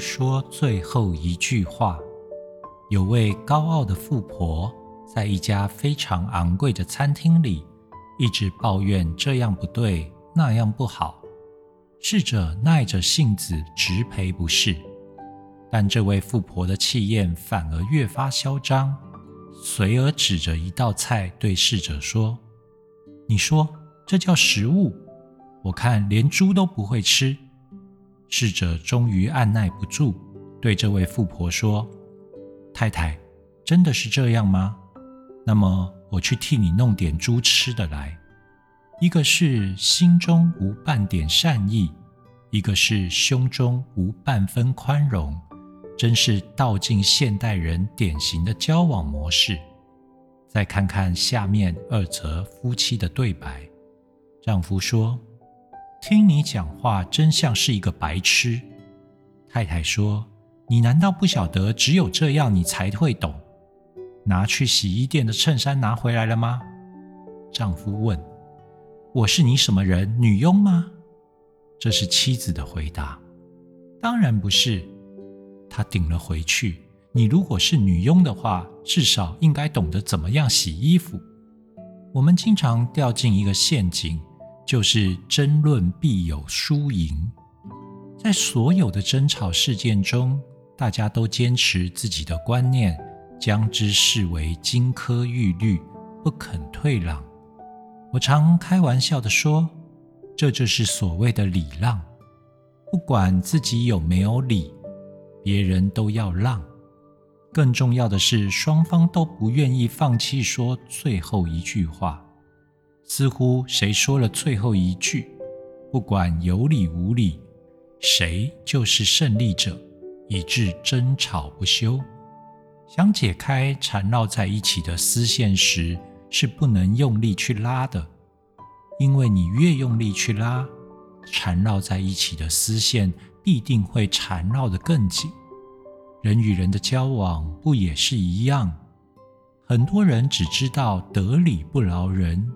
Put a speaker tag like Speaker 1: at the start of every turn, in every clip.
Speaker 1: 说最后一句话。有位高傲的富婆，在一家非常昂贵的餐厅里，一直抱怨这样不对，那样不好。侍者耐着性子直赔不是，但这位富婆的气焰反而越发嚣张，随而指着一道菜对侍者说：“你说这叫食物？我看连猪都不会吃。”侍者终于按耐不住，对这位富婆说。太太，真的是这样吗？那么我去替你弄点猪吃的来。一个是心中无半点善意，一个是胸中无半分宽容，真是道尽现代人典型的交往模式。再看看下面二则夫妻的对白：丈夫说：“听你讲话真像是一个白痴。”太太说。你难道不晓得只有这样你才会懂？拿去洗衣店的衬衫拿回来了吗？丈夫问。我是你什么人？女佣吗？这是妻子的回答。当然不是。他顶了回去。你如果是女佣的话，至少应该懂得怎么样洗衣服。我们经常掉进一个陷阱，就是争论必有输赢。在所有的争吵事件中。大家都坚持自己的观念，将之视为金科玉律，不肯退让。我常开玩笑地说，这就是所谓的礼让。不管自己有没有理，别人都要让。更重要的是，双方都不愿意放弃说最后一句话。似乎谁说了最后一句，不管有理无理，谁就是胜利者。以致争吵不休。想解开缠绕在一起的丝线时，是不能用力去拉的，因为你越用力去拉，缠绕在一起的丝线必定会缠绕得更紧。人与人的交往不也是一样？很多人只知道得理不饶人，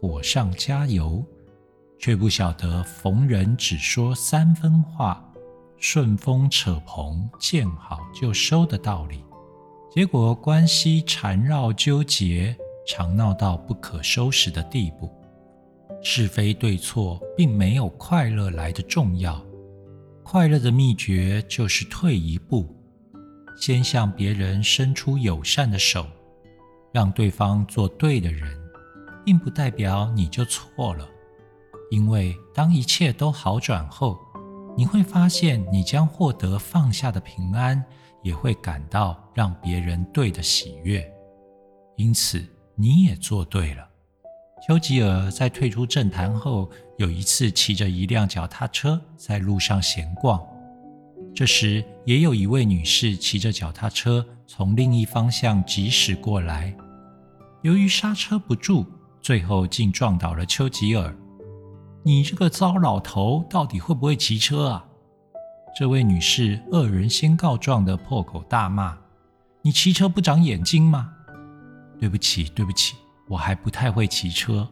Speaker 1: 火上加油，却不晓得逢人只说三分话。顺风扯棚，见好就收的道理，结果关系缠绕纠结，常闹到不可收拾的地步。是非对错，并没有快乐来的重要。快乐的秘诀就是退一步，先向别人伸出友善的手，让对方做对的人，并不代表你就错了。因为当一切都好转后，你会发现，你将获得放下的平安，也会感到让别人对的喜悦。因此，你也做对了。丘吉尔在退出政坛后，有一次骑着一辆脚踏车在路上闲逛，这时也有一位女士骑着脚踏车从另一方向疾驶过来，由于刹车不住，最后竟撞倒了丘吉尔。你这个糟老头，到底会不会骑车啊？这位女士恶人先告状的破口大骂：“你骑车不长眼睛吗？”对不起，对不起，我还不太会骑车。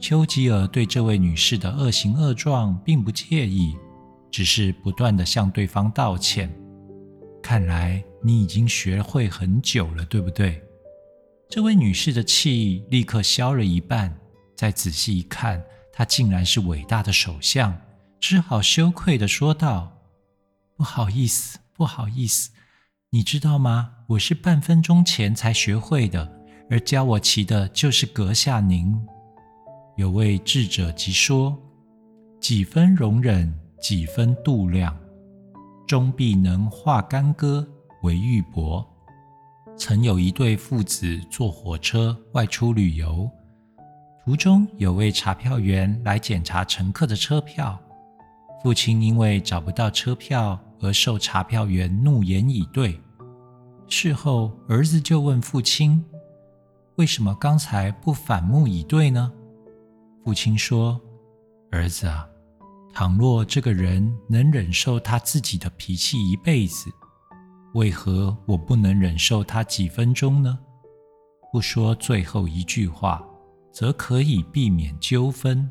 Speaker 1: 丘吉尔对这位女士的恶行恶状并不介意，只是不断的向对方道歉。看来你已经学会很久了，对不对？这位女士的气立刻消了一半，再仔细一看。她竟然是伟大的首相，只好羞愧地说道：“不好意思，不好意思，你知道吗？我是半分钟前才学会的，而教我骑的就是阁下您。”有位智者即说：“几分容忍，几分度量，终必能化干戈为玉帛。”曾有一对父子坐火车外出旅游。途中有位查票员来检查乘客的车票，父亲因为找不到车票而受查票员怒言以对。事后，儿子就问父亲：“为什么刚才不反目以对呢？”父亲说：“儿子啊，倘若这个人能忍受他自己的脾气一辈子，为何我不能忍受他几分钟呢？不说最后一句话。”则可以避免纠纷。